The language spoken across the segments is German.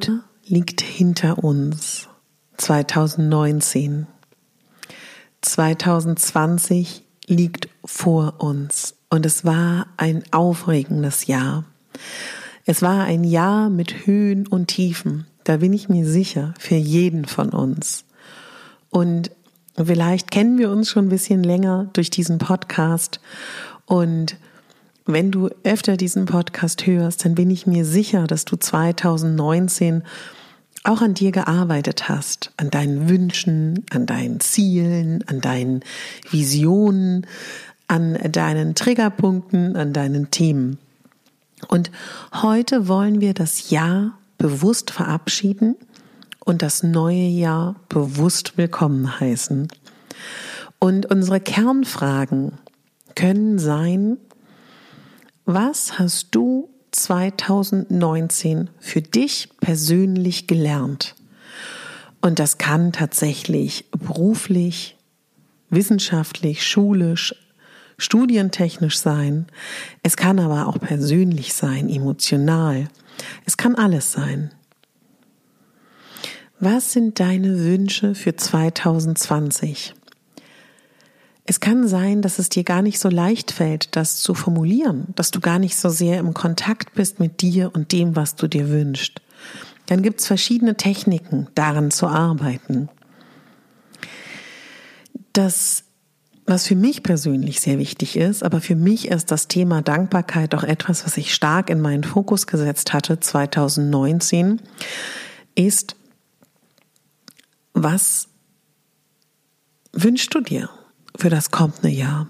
Heute liegt hinter uns 2019. 2020 liegt vor uns und es war ein aufregendes Jahr. Es war ein Jahr mit Höhen und Tiefen, da bin ich mir sicher, für jeden von uns. Und vielleicht kennen wir uns schon ein bisschen länger durch diesen Podcast und wenn du öfter diesen Podcast hörst, dann bin ich mir sicher, dass du 2019 auch an dir gearbeitet hast, an deinen Wünschen, an deinen Zielen, an deinen Visionen, an deinen Triggerpunkten, an deinen Themen. Und heute wollen wir das Jahr bewusst verabschieden und das neue Jahr bewusst willkommen heißen. Und unsere Kernfragen können sein, was hast du 2019 für dich persönlich gelernt? Und das kann tatsächlich beruflich, wissenschaftlich, schulisch, studientechnisch sein. Es kann aber auch persönlich sein, emotional. Es kann alles sein. Was sind deine Wünsche für 2020? Es kann sein, dass es dir gar nicht so leicht fällt, das zu formulieren, dass du gar nicht so sehr im Kontakt bist mit dir und dem, was du dir wünschst. Dann gibt es verschiedene Techniken, daran zu arbeiten. Das, was für mich persönlich sehr wichtig ist, aber für mich ist das Thema Dankbarkeit auch etwas, was ich stark in meinen Fokus gesetzt hatte 2019, ist, was wünschst du dir? Für das kommende Jahr.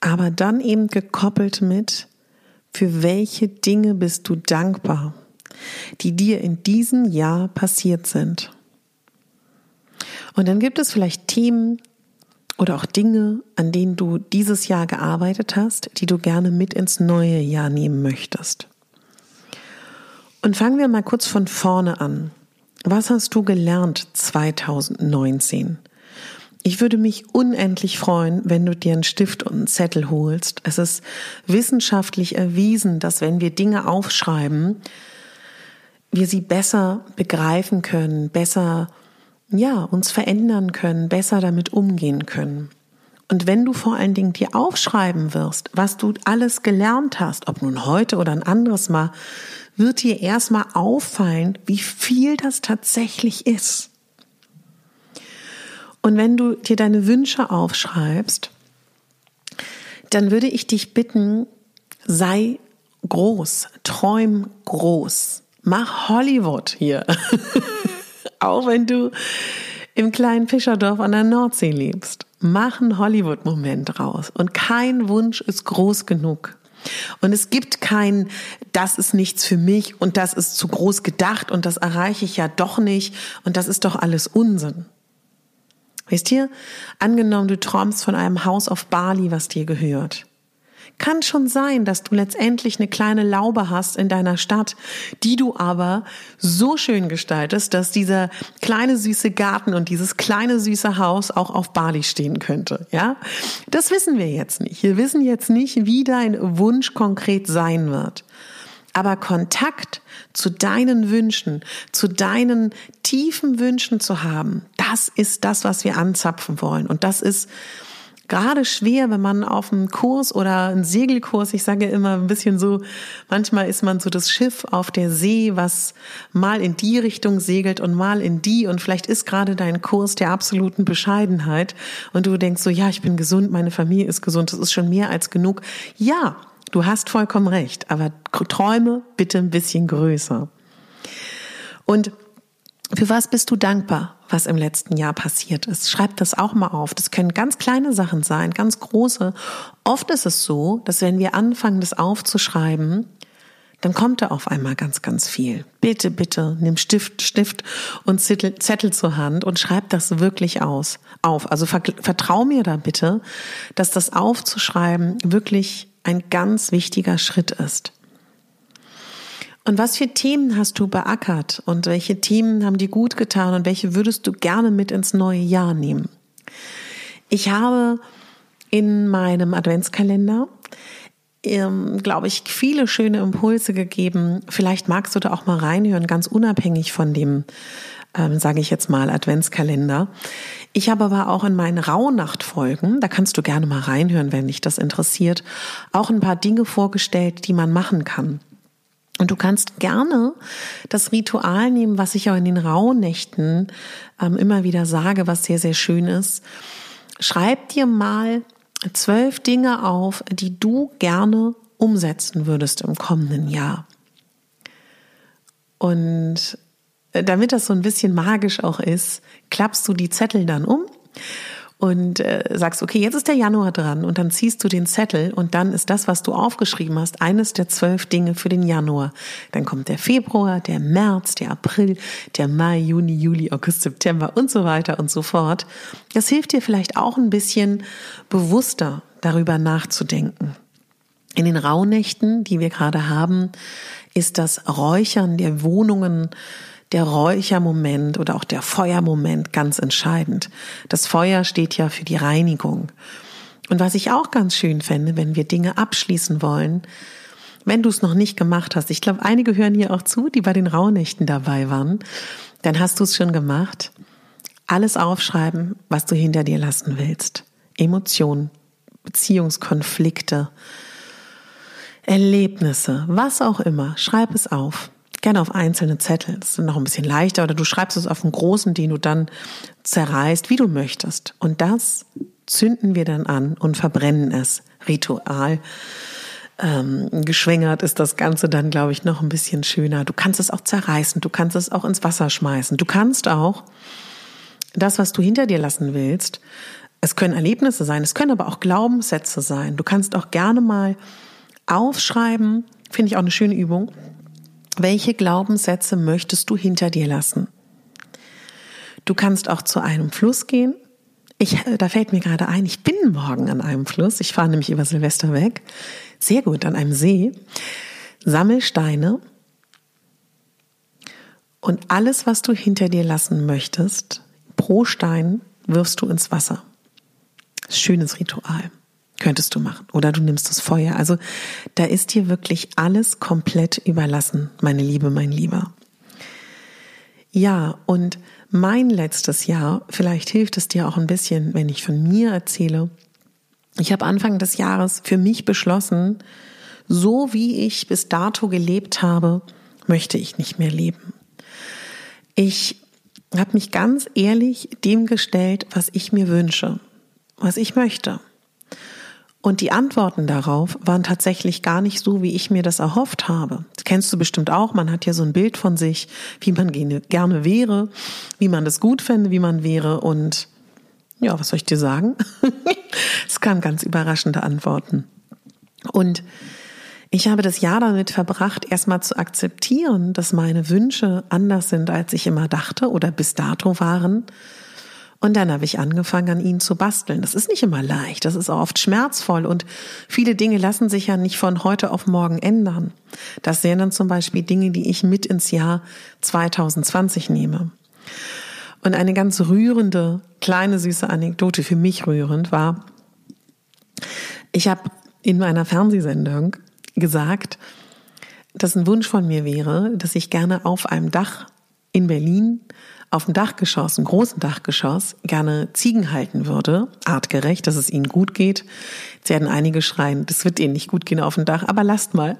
Aber dann eben gekoppelt mit, für welche Dinge bist du dankbar, die dir in diesem Jahr passiert sind. Und dann gibt es vielleicht Themen oder auch Dinge, an denen du dieses Jahr gearbeitet hast, die du gerne mit ins neue Jahr nehmen möchtest. Und fangen wir mal kurz von vorne an. Was hast du gelernt 2019? Ich würde mich unendlich freuen, wenn du dir einen Stift und einen Zettel holst. Es ist wissenschaftlich erwiesen, dass wenn wir Dinge aufschreiben, wir sie besser begreifen können, besser, ja, uns verändern können, besser damit umgehen können. Und wenn du vor allen Dingen dir aufschreiben wirst, was du alles gelernt hast, ob nun heute oder ein anderes Mal, wird dir erstmal auffallen, wie viel das tatsächlich ist. Und wenn du dir deine Wünsche aufschreibst, dann würde ich dich bitten, sei groß, träum groß, mach Hollywood hier. Auch wenn du im kleinen Fischerdorf an der Nordsee lebst. Mach einen Hollywood-Moment raus. Und kein Wunsch ist groß genug. Und es gibt kein, das ist nichts für mich und das ist zu groß gedacht und das erreiche ich ja doch nicht und das ist doch alles Unsinn. Wisst ihr, angenommen, du träumst von einem Haus auf Bali, was dir gehört. Kann schon sein, dass du letztendlich eine kleine Laube hast in deiner Stadt, die du aber so schön gestaltest, dass dieser kleine süße Garten und dieses kleine süße Haus auch auf Bali stehen könnte. Ja, das wissen wir jetzt nicht. Wir wissen jetzt nicht, wie dein Wunsch konkret sein wird. Aber Kontakt zu deinen Wünschen, zu deinen tiefen Wünschen zu haben, das ist das, was wir anzapfen wollen. Und das ist gerade schwer, wenn man auf einem Kurs oder einen Segelkurs, ich sage immer ein bisschen so, manchmal ist man so das Schiff auf der See, was mal in die Richtung segelt und mal in die und vielleicht ist gerade dein Kurs der absoluten Bescheidenheit und du denkst so, ja, ich bin gesund, meine Familie ist gesund, das ist schon mehr als genug. Ja, Du hast vollkommen recht, aber träume bitte ein bisschen größer. Und für was bist du dankbar, was im letzten Jahr passiert ist? Schreib das auch mal auf. Das können ganz kleine Sachen sein, ganz große. Oft ist es so, dass wenn wir anfangen, das aufzuschreiben, dann kommt da auf einmal ganz, ganz viel. Bitte, bitte, nimm Stift, Stift und Zettel, Zettel zur Hand und schreib das wirklich aus, auf. Also vertrau mir da bitte, dass das aufzuschreiben wirklich ein ganz wichtiger Schritt ist. Und was für Themen hast du beackert und welche Themen haben dir gut getan und welche würdest du gerne mit ins neue Jahr nehmen? Ich habe in meinem Adventskalender, ähm, glaube ich, viele schöne Impulse gegeben. Vielleicht magst du da auch mal reinhören, ganz unabhängig von dem, ähm, sage ich jetzt mal, Adventskalender. Ich habe aber auch in meinen Rauhnachtfolgen, da kannst du gerne mal reinhören, wenn dich das interessiert, auch ein paar Dinge vorgestellt, die man machen kann. Und du kannst gerne das Ritual nehmen, was ich auch in den Rauhnächten ähm, immer wieder sage, was sehr, sehr schön ist. Schreib dir mal zwölf Dinge auf, die du gerne umsetzen würdest im kommenden Jahr. Und damit das so ein bisschen magisch auch ist, klappst du die Zettel dann um und äh, sagst, okay, jetzt ist der Januar dran und dann ziehst du den Zettel und dann ist das, was du aufgeschrieben hast, eines der zwölf Dinge für den Januar. Dann kommt der Februar, der März, der April, der Mai, Juni, Juli, August, September und so weiter und so fort. Das hilft dir vielleicht auch ein bisschen bewusster darüber nachzudenken. In den Rauhnächten, die wir gerade haben, ist das Räuchern der Wohnungen der Räuchermoment oder auch der Feuermoment ganz entscheidend. Das Feuer steht ja für die Reinigung. Und was ich auch ganz schön fände, wenn wir Dinge abschließen wollen, wenn du es noch nicht gemacht hast, ich glaube, einige hören hier auch zu, die bei den Rauhnächten dabei waren, dann hast du es schon gemacht. Alles aufschreiben, was du hinter dir lassen willst. Emotionen, Beziehungskonflikte, Erlebnisse, was auch immer. Schreib es auf gerne auf einzelne Zettel. Das ist noch ein bisschen leichter. Oder du schreibst es auf einen großen, den du dann zerreißt, wie du möchtest. Und das zünden wir dann an und verbrennen es. Ritual. Ähm, geschwängert ist das Ganze dann, glaube ich, noch ein bisschen schöner. Du kannst es auch zerreißen, du kannst es auch ins Wasser schmeißen. Du kannst auch das, was du hinter dir lassen willst, es können Erlebnisse sein, es können aber auch Glaubenssätze sein. Du kannst auch gerne mal aufschreiben, finde ich auch eine schöne Übung, welche Glaubenssätze möchtest du hinter dir lassen? Du kannst auch zu einem Fluss gehen. Ich, da fällt mir gerade ein, ich bin morgen an einem Fluss. Ich fahre nämlich über Silvester weg. Sehr gut, an einem See. Sammel Steine. Und alles, was du hinter dir lassen möchtest, pro Stein wirfst du ins Wasser. Schönes Ritual könntest du machen. Oder du nimmst das Feuer. Also da ist dir wirklich alles komplett überlassen, meine Liebe, mein Lieber. Ja, und mein letztes Jahr, vielleicht hilft es dir auch ein bisschen, wenn ich von mir erzähle. Ich habe Anfang des Jahres für mich beschlossen, so wie ich bis dato gelebt habe, möchte ich nicht mehr leben. Ich habe mich ganz ehrlich dem gestellt, was ich mir wünsche, was ich möchte. Und die Antworten darauf waren tatsächlich gar nicht so, wie ich mir das erhofft habe. Das kennst du bestimmt auch. Man hat ja so ein Bild von sich, wie man gerne wäre, wie man das gut fände, wie man wäre. Und ja, was soll ich dir sagen? es kamen ganz überraschende Antworten. Und ich habe das Jahr damit verbracht, erstmal zu akzeptieren, dass meine Wünsche anders sind, als ich immer dachte oder bis dato waren. Und dann habe ich angefangen, an ihnen zu basteln. Das ist nicht immer leicht, das ist auch oft schmerzvoll und viele Dinge lassen sich ja nicht von heute auf morgen ändern. Das wären dann zum Beispiel Dinge, die ich mit ins Jahr 2020 nehme. Und eine ganz rührende, kleine, süße Anekdote, für mich rührend war, ich habe in meiner Fernsehsendung gesagt, dass ein Wunsch von mir wäre, dass ich gerne auf einem Dach in Berlin auf dem Dachgeschoss, einem großen Dachgeschoss, gerne Ziegen halten würde, artgerecht, dass es ihnen gut geht. Jetzt werden einige schreien, das wird ihnen nicht gut gehen auf dem Dach, aber lasst mal.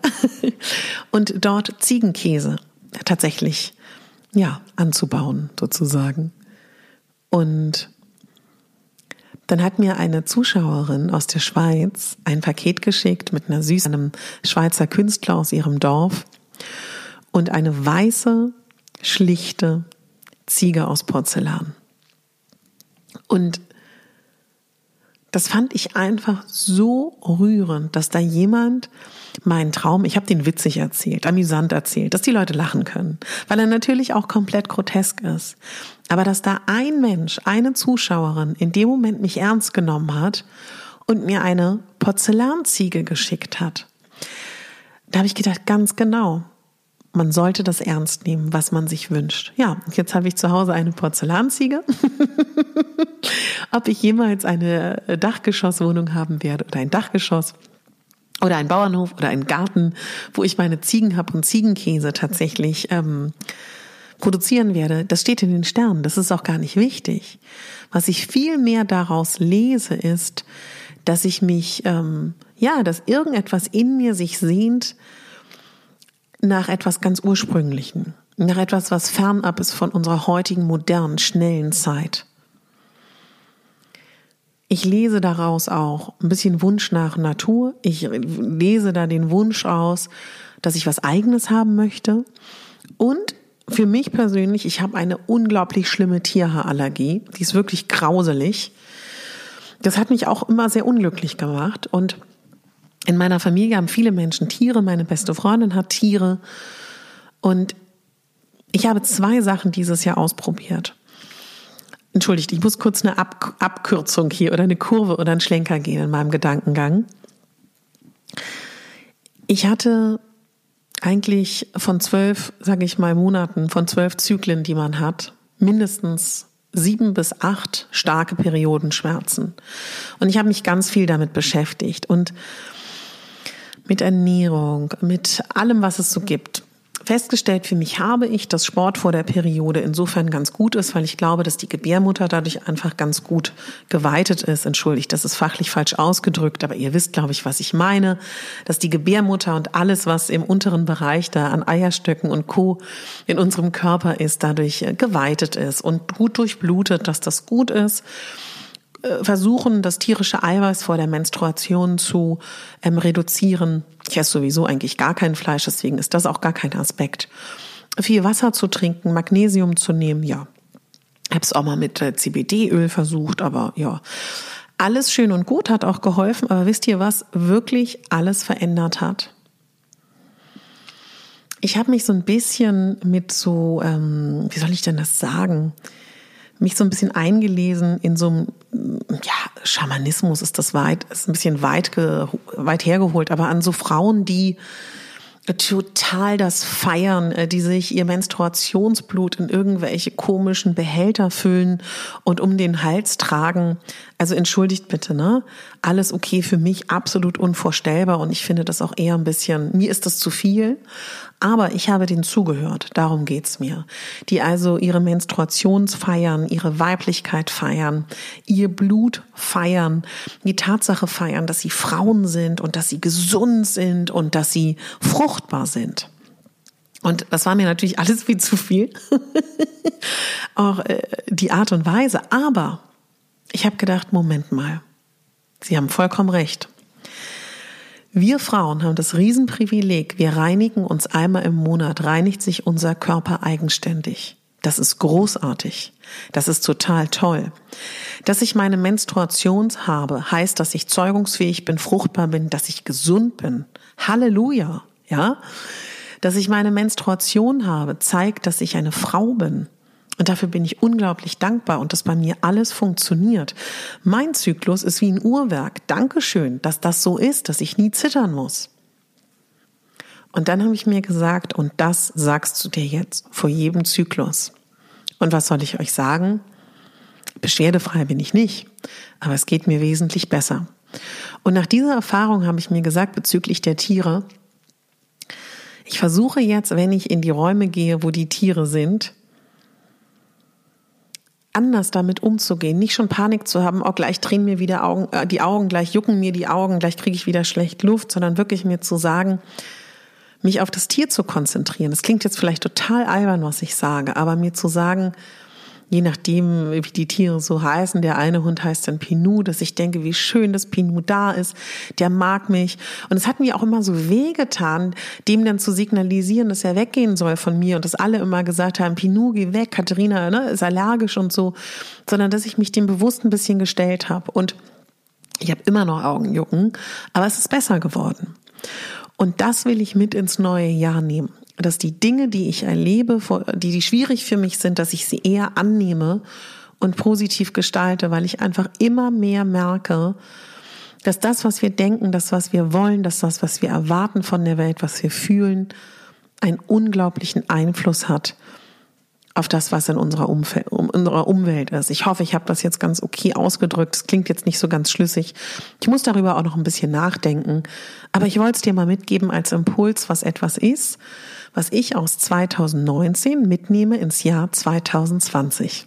Und dort Ziegenkäse tatsächlich, ja, anzubauen, sozusagen. Und dann hat mir eine Zuschauerin aus der Schweiz ein Paket geschickt mit einer süßen, einem Schweizer Künstler aus ihrem Dorf und eine weiße, schlichte Ziege aus Porzellan. Und das fand ich einfach so rührend, dass da jemand meinen Traum, ich habe den witzig erzählt, amüsant erzählt, dass die Leute lachen können, weil er natürlich auch komplett grotesk ist. Aber dass da ein Mensch, eine Zuschauerin in dem Moment mich ernst genommen hat und mir eine Porzellanziege geschickt hat, da habe ich gedacht, ganz genau, man sollte das ernst nehmen, was man sich wünscht. Ja, jetzt habe ich zu Hause eine Porzellanziege. Ob ich jemals eine Dachgeschosswohnung haben werde oder ein Dachgeschoss oder ein Bauernhof oder einen Garten, wo ich meine Ziegen habe und Ziegenkäse tatsächlich ähm, produzieren werde, das steht in den Sternen. Das ist auch gar nicht wichtig. Was ich viel mehr daraus lese, ist, dass ich mich, ähm, ja, dass irgendetwas in mir sich sehnt, nach etwas ganz Ursprünglichen, nach etwas, was fernab ist von unserer heutigen modernen, schnellen Zeit. Ich lese daraus auch ein bisschen Wunsch nach Natur. Ich lese da den Wunsch aus, dass ich was eigenes haben möchte. Und für mich persönlich, ich habe eine unglaublich schlimme Tierhaarallergie. Die ist wirklich grauselig. Das hat mich auch immer sehr unglücklich gemacht. Und in meiner Familie haben viele Menschen Tiere. Meine beste Freundin hat Tiere. Und ich habe zwei Sachen dieses Jahr ausprobiert. Entschuldigt, ich muss kurz eine Ab Abkürzung hier oder eine Kurve oder einen Schlenker gehen in meinem Gedankengang. Ich hatte eigentlich von zwölf, sage ich mal, Monaten, von zwölf Zyklen, die man hat, mindestens sieben bis acht starke Periodenschmerzen. Und ich habe mich ganz viel damit beschäftigt. Und mit Ernährung, mit allem, was es so gibt. Festgestellt für mich habe ich, dass Sport vor der Periode insofern ganz gut ist, weil ich glaube, dass die Gebärmutter dadurch einfach ganz gut geweitet ist. Entschuldigt, das ist fachlich falsch ausgedrückt, aber ihr wisst, glaube ich, was ich meine, dass die Gebärmutter und alles, was im unteren Bereich da an Eierstöcken und Co. in unserem Körper ist, dadurch geweitet ist und gut durchblutet, dass das gut ist. Äh, versuchen, das tierische Eiweiß vor der Menstruation zu ähm, reduzieren. Ich esse sowieso eigentlich gar kein Fleisch, deswegen ist das auch gar kein Aspekt. Viel Wasser zu trinken, Magnesium zu nehmen, ja. Es auch mal mit äh, CBD-Öl versucht, aber ja. Alles schön und gut hat auch geholfen, aber wisst ihr, was wirklich alles verändert hat? Ich habe mich so ein bisschen mit so, ähm, wie soll ich denn das sagen? Mich so ein bisschen eingelesen in so einem, ja, Schamanismus ist das weit, ist ein bisschen weit, weit hergeholt, aber an so Frauen, die total das feiern, äh, die sich ihr Menstruationsblut in irgendwelche komischen Behälter füllen und um den Hals tragen. Also entschuldigt bitte, ne? Alles okay für mich, absolut unvorstellbar und ich finde das auch eher ein bisschen, mir ist das zu viel. Aber ich habe denen zugehört, darum geht's mir. Die also ihre Menstruations feiern, ihre Weiblichkeit feiern, ihr Blut feiern, die Tatsache feiern, dass sie Frauen sind und dass sie gesund sind und dass sie fruchtbar sind. Und das war mir natürlich alles viel zu viel. Auch äh, die Art und Weise. Aber ich habe gedacht, Moment mal. Sie haben vollkommen recht. Wir Frauen haben das Riesenprivileg, wir reinigen uns einmal im Monat, reinigt sich unser Körper eigenständig. Das ist großartig. Das ist total toll. Dass ich meine Menstruation habe, heißt, dass ich zeugungsfähig bin, fruchtbar bin, dass ich gesund bin. Halleluja. Ja? Dass ich meine Menstruation habe, zeigt, dass ich eine Frau bin. Und dafür bin ich unglaublich dankbar und dass bei mir alles funktioniert. Mein Zyklus ist wie ein Uhrwerk. Dankeschön, dass das so ist, dass ich nie zittern muss. Und dann habe ich mir gesagt, und das sagst du dir jetzt vor jedem Zyklus. Und was soll ich euch sagen? Beschwerdefrei bin ich nicht, aber es geht mir wesentlich besser. Und nach dieser Erfahrung habe ich mir gesagt bezüglich der Tiere, ich versuche jetzt, wenn ich in die Räume gehe, wo die Tiere sind, anders damit umzugehen, nicht schon Panik zu haben, oh gleich drehen mir wieder Augen, äh, die Augen, gleich jucken mir die Augen, gleich kriege ich wieder schlecht Luft, sondern wirklich mir zu sagen, mich auf das Tier zu konzentrieren. Das klingt jetzt vielleicht total albern, was ich sage, aber mir zu sagen, je nachdem, wie die Tiere so heißen. Der eine Hund heißt dann Pinu, dass ich denke, wie schön das Pinu da ist. Der mag mich. Und es hat mir auch immer so wehgetan, dem dann zu signalisieren, dass er weggehen soll von mir und dass alle immer gesagt haben, Pinu, geh weg, Katharina ne, ist allergisch und so, sondern dass ich mich dem bewusst ein bisschen gestellt habe. Und ich habe immer noch Augenjucken, aber es ist besser geworden. Und das will ich mit ins neue Jahr nehmen dass die Dinge, die ich erlebe, die, die schwierig für mich sind, dass ich sie eher annehme und positiv gestalte, weil ich einfach immer mehr merke, dass das, was wir denken, das, was wir wollen, dass das, was wir erwarten von der Welt, was wir fühlen, einen unglaublichen Einfluss hat auf das, was in unserer, Umfeld, um, unserer Umwelt ist. Ich hoffe, ich habe das jetzt ganz okay ausgedrückt. Es klingt jetzt nicht so ganz schlüssig. Ich muss darüber auch noch ein bisschen nachdenken. Aber ich wollte es dir mal mitgeben als Impuls, was etwas ist, was ich aus 2019 mitnehme ins Jahr 2020.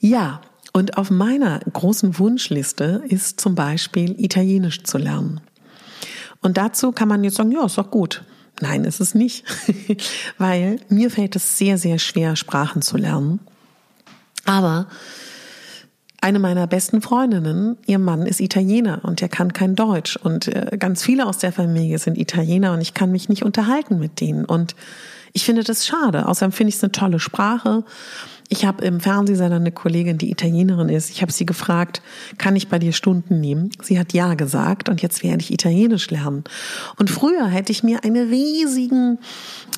Ja, und auf meiner großen Wunschliste ist zum Beispiel Italienisch zu lernen. Und dazu kann man jetzt sagen, ja, ist doch gut. Nein, ist es nicht, weil mir fällt es sehr, sehr schwer, Sprachen zu lernen. Aber eine meiner besten Freundinnen, ihr Mann ist Italiener und er kann kein Deutsch. Und äh, ganz viele aus der Familie sind Italiener und ich kann mich nicht unterhalten mit denen. Und ich finde das schade. Außerdem finde ich es eine tolle Sprache ich habe im Fernsehsender eine Kollegin, die Italienerin ist. Ich habe sie gefragt, kann ich bei dir Stunden nehmen? Sie hat ja gesagt und jetzt werde ich Italienisch lernen. Und früher hätte ich mir einen riesigen,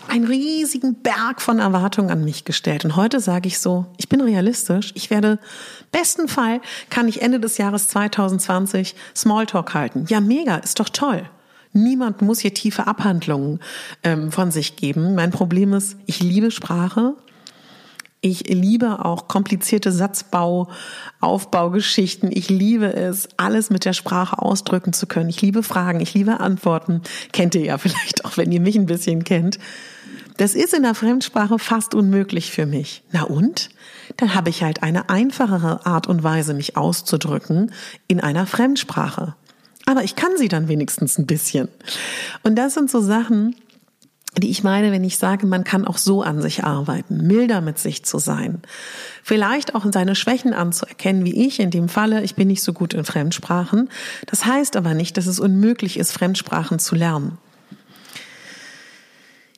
einen riesigen Berg von Erwartungen an mich gestellt. Und heute sage ich so, ich bin realistisch. Ich werde, besten Fall kann ich Ende des Jahres 2020 Smalltalk halten. Ja, mega, ist doch toll. Niemand muss hier tiefe Abhandlungen ähm, von sich geben. Mein Problem ist, ich liebe Sprache ich liebe auch komplizierte Satzbau, Aufbaugeschichten. Ich liebe es, alles mit der Sprache ausdrücken zu können. Ich liebe Fragen, ich liebe Antworten. Kennt ihr ja vielleicht auch, wenn ihr mich ein bisschen kennt. Das ist in der Fremdsprache fast unmöglich für mich. Na und? Dann habe ich halt eine einfachere Art und Weise, mich auszudrücken in einer Fremdsprache. Aber ich kann sie dann wenigstens ein bisschen. Und das sind so Sachen, die ich meine, wenn ich sage, man kann auch so an sich arbeiten, milder mit sich zu sein, vielleicht auch seine Schwächen anzuerkennen, wie ich in dem Falle, ich bin nicht so gut in Fremdsprachen. Das heißt aber nicht, dass es unmöglich ist, Fremdsprachen zu lernen.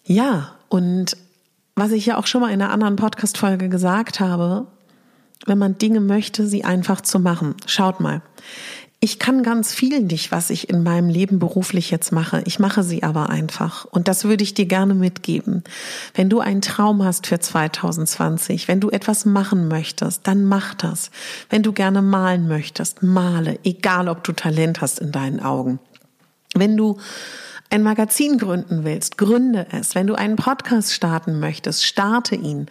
Ja, und was ich ja auch schon mal in einer anderen Podcast-Folge gesagt habe, wenn man Dinge möchte, sie einfach zu machen. Schaut mal. Ich kann ganz viel nicht, was ich in meinem Leben beruflich jetzt mache. Ich mache sie aber einfach. Und das würde ich dir gerne mitgeben. Wenn du einen Traum hast für 2020, wenn du etwas machen möchtest, dann mach das. Wenn du gerne malen möchtest, male, egal ob du Talent hast in deinen Augen. Wenn du ein Magazin gründen willst, gründe es. Wenn du einen Podcast starten möchtest, starte ihn.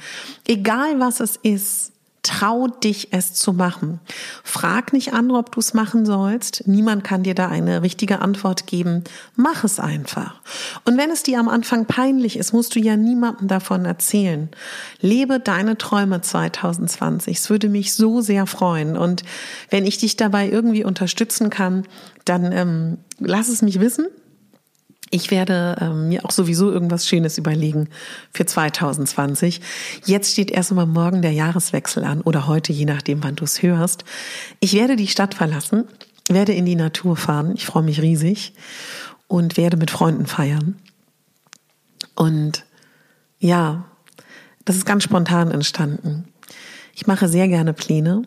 Egal was es ist, Trau dich, es zu machen. Frag nicht andere, ob du es machen sollst. Niemand kann dir da eine richtige Antwort geben. Mach es einfach. Und wenn es dir am Anfang peinlich ist, musst du ja niemandem davon erzählen. Lebe deine Träume 2020. Es würde mich so sehr freuen. Und wenn ich dich dabei irgendwie unterstützen kann, dann ähm, lass es mich wissen. Ich werde ähm, mir auch sowieso irgendwas Schönes überlegen für 2020. Jetzt steht erst einmal morgen der Jahreswechsel an oder heute, je nachdem, wann du es hörst. Ich werde die Stadt verlassen, werde in die Natur fahren. Ich freue mich riesig und werde mit Freunden feiern. Und ja, das ist ganz spontan entstanden. Ich mache sehr gerne Pläne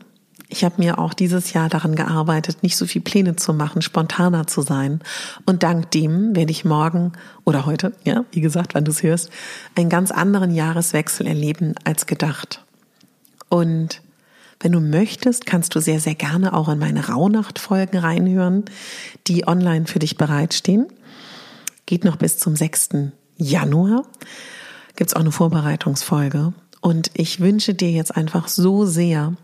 Ich habe mir auch dieses Jahr daran gearbeitet, nicht so viel Pläne zu machen, spontaner zu sein. Und dank dem werde ich morgen oder heute, ja, wie gesagt, wann du es hörst, einen ganz anderen Jahreswechsel erleben als gedacht. Und wenn du möchtest, kannst du sehr, sehr gerne auch in meine Rauhnacht-Folgen reinhören, die online für dich bereitstehen. Geht noch bis zum 6. Januar. Gibt's auch eine Vorbereitungsfolge. Und ich wünsche dir jetzt einfach so sehr,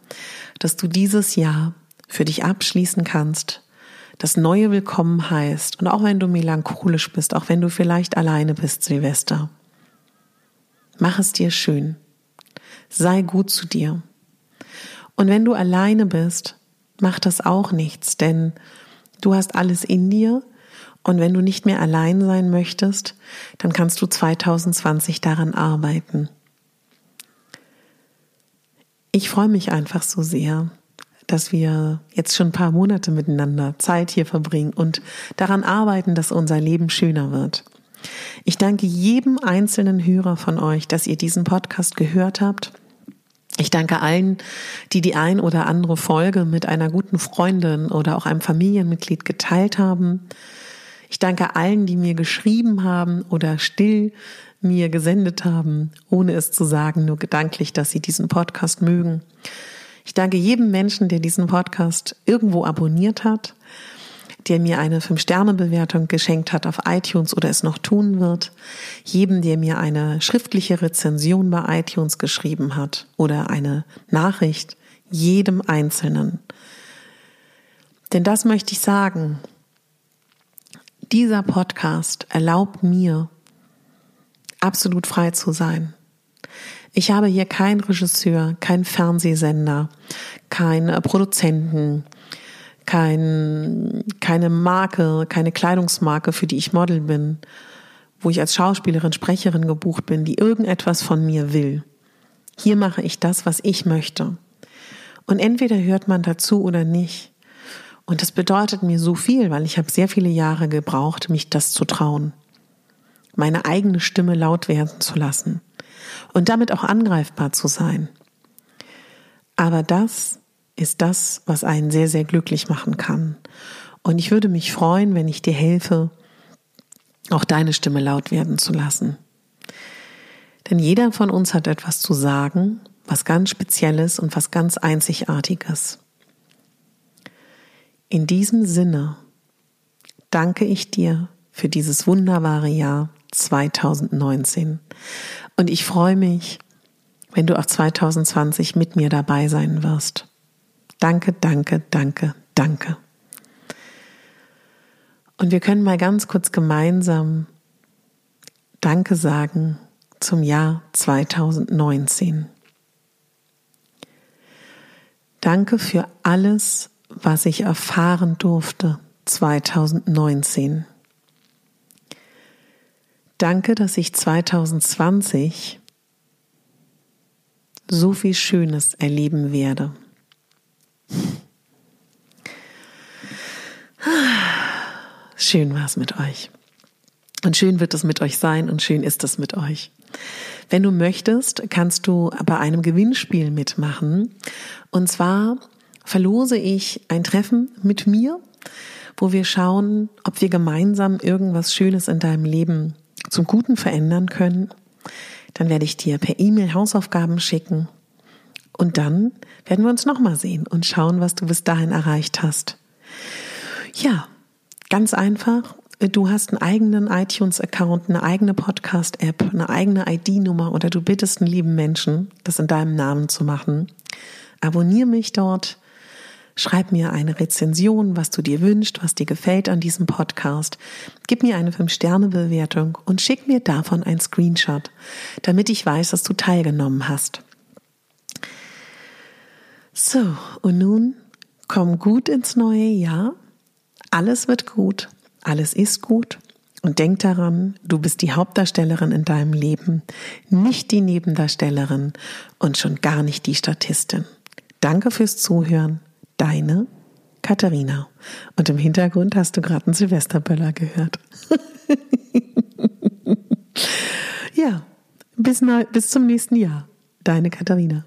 dass du dieses Jahr für dich abschließen kannst, das Neue willkommen heißt. Und auch wenn du melancholisch bist, auch wenn du vielleicht alleine bist, Silvester, mach es dir schön. Sei gut zu dir. Und wenn du alleine bist, macht das auch nichts, denn du hast alles in dir. Und wenn du nicht mehr allein sein möchtest, dann kannst du 2020 daran arbeiten. Ich freue mich einfach so sehr, dass wir jetzt schon ein paar Monate miteinander Zeit hier verbringen und daran arbeiten, dass unser Leben schöner wird. Ich danke jedem einzelnen Hörer von euch, dass ihr diesen Podcast gehört habt. Ich danke allen, die die ein oder andere Folge mit einer guten Freundin oder auch einem Familienmitglied geteilt haben. Ich danke allen, die mir geschrieben haben oder still mir gesendet haben, ohne es zu sagen, nur gedanklich, dass sie diesen Podcast mögen. Ich danke jedem Menschen, der diesen Podcast irgendwo abonniert hat, der mir eine Fünf-Sterne-Bewertung geschenkt hat auf iTunes oder es noch tun wird. Jedem, der mir eine schriftliche Rezension bei iTunes geschrieben hat oder eine Nachricht. Jedem Einzelnen. Denn das möchte ich sagen. Dieser Podcast erlaubt mir, absolut frei zu sein. Ich habe hier keinen Regisseur, keinen Fernsehsender, keinen Produzenten, kein, keine Marke, keine Kleidungsmarke, für die ich Model bin, wo ich als Schauspielerin, Sprecherin gebucht bin, die irgendetwas von mir will. Hier mache ich das, was ich möchte. Und entweder hört man dazu oder nicht. Und das bedeutet mir so viel, weil ich habe sehr viele Jahre gebraucht, mich das zu trauen meine eigene Stimme laut werden zu lassen und damit auch angreifbar zu sein. Aber das ist das, was einen sehr, sehr glücklich machen kann. Und ich würde mich freuen, wenn ich dir helfe, auch deine Stimme laut werden zu lassen. Denn jeder von uns hat etwas zu sagen, was ganz Spezielles und was ganz Einzigartiges. In diesem Sinne danke ich dir für dieses wunderbare Jahr 2019. Und ich freue mich, wenn du auch 2020 mit mir dabei sein wirst. Danke, danke, danke, danke. Und wir können mal ganz kurz gemeinsam Danke sagen zum Jahr 2019. Danke für alles, was ich erfahren durfte 2019. Danke, dass ich 2020 so viel Schönes erleben werde. Schön war es mit euch. Und schön wird es mit euch sein und schön ist es mit euch. Wenn du möchtest, kannst du bei einem Gewinnspiel mitmachen. Und zwar verlose ich ein Treffen mit mir, wo wir schauen, ob wir gemeinsam irgendwas Schönes in deinem Leben zum Guten verändern können, dann werde ich dir per E-Mail Hausaufgaben schicken und dann werden wir uns nochmal sehen und schauen, was du bis dahin erreicht hast. Ja, ganz einfach. Du hast einen eigenen iTunes-Account, eine eigene Podcast-App, eine eigene ID-Nummer oder du bittest einen lieben Menschen, das in deinem Namen zu machen. Abonniere mich dort Schreib mir eine Rezension, was du dir wünschst, was dir gefällt an diesem Podcast. Gib mir eine 5-Sterne-Bewertung und schick mir davon ein Screenshot, damit ich weiß, dass du teilgenommen hast. So, und nun komm gut ins neue Jahr. Alles wird gut, alles ist gut. Und denk daran, du bist die Hauptdarstellerin in deinem Leben, nicht die Nebendarstellerin und schon gar nicht die Statistin. Danke fürs Zuhören. Deine Katharina. Und im Hintergrund hast du gerade einen Silvesterböller gehört. ja, bis, bis zum nächsten Jahr. Deine Katharina.